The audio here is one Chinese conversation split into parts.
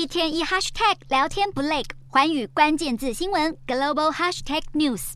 一天一 hashtag 聊天不累，环宇关键字新闻 global hashtag news。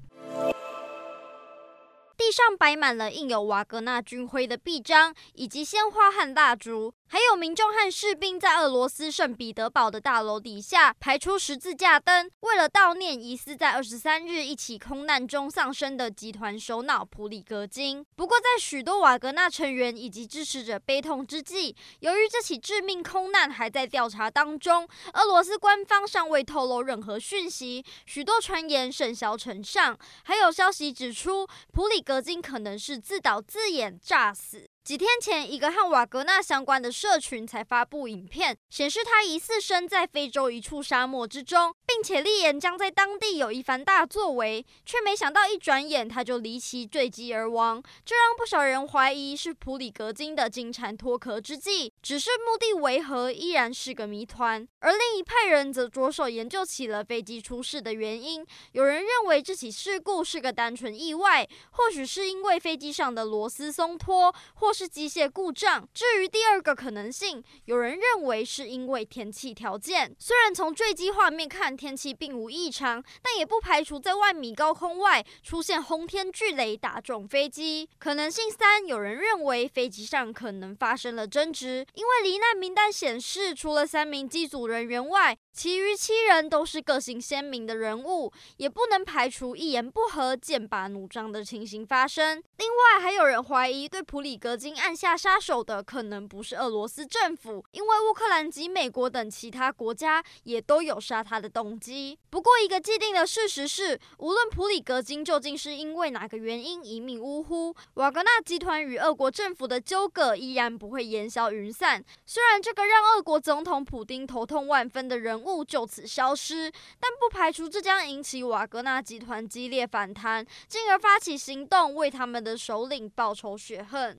地上摆满了印有瓦格纳军徽的臂章，以及鲜花和蜡烛。还有民众和士兵在俄罗斯圣彼得堡的大楼底下排出十字架灯，为了悼念疑似在二十三日一起空难中丧生的集团首脑普里格金。不过，在许多瓦格纳成员以及支持者悲痛之际，由于这起致命空难还在调查当中，俄罗斯官方尚未透露任何讯息，许多传言甚嚣尘上。还有消息指出，普里格金可能是自导自演炸死。几天前，一个和瓦格纳相关的社群才发布影片，显示他疑似身在非洲一处沙漠之中，并且立言将在当地有一番大作为，却没想到一转眼他就离奇坠机而亡，这让不少人怀疑是普里格金的金蝉脱壳之计，只是目的为何依然是个谜团。而另一派人则着手研究起了飞机出事的原因，有人认为这起事故是个单纯意外，或许是因为飞机上的螺丝松脱，或是机械故障。至于第二个可能性，有人认为是因为天气条件。虽然从坠机画面看天气并无异常，但也不排除在万米高空外出现轰天巨雷打中飞机。可能性三，有人认为飞机上可能发生了争执，因为罹难名单显示，除了三名机组人员外，其余七人都是个性鲜明的人物，也不能排除一言不合剑拔弩张的情形发生。另外，还有人怀疑对普里格金按下杀手的可能不是俄罗斯政府，因为乌克兰及美国等其他国家也都有杀他的动机。不过，一个既定的事实是，无论普里格金究竟是因为哪个原因一命呜呼，瓦格纳集团与俄国政府的纠葛依然不会烟消云散。虽然这个让俄国总统普丁头痛万分的人物就此消失，但不排除这将引起瓦格纳集团激烈反弹，进而发起行动，为他们的首领报仇雪恨。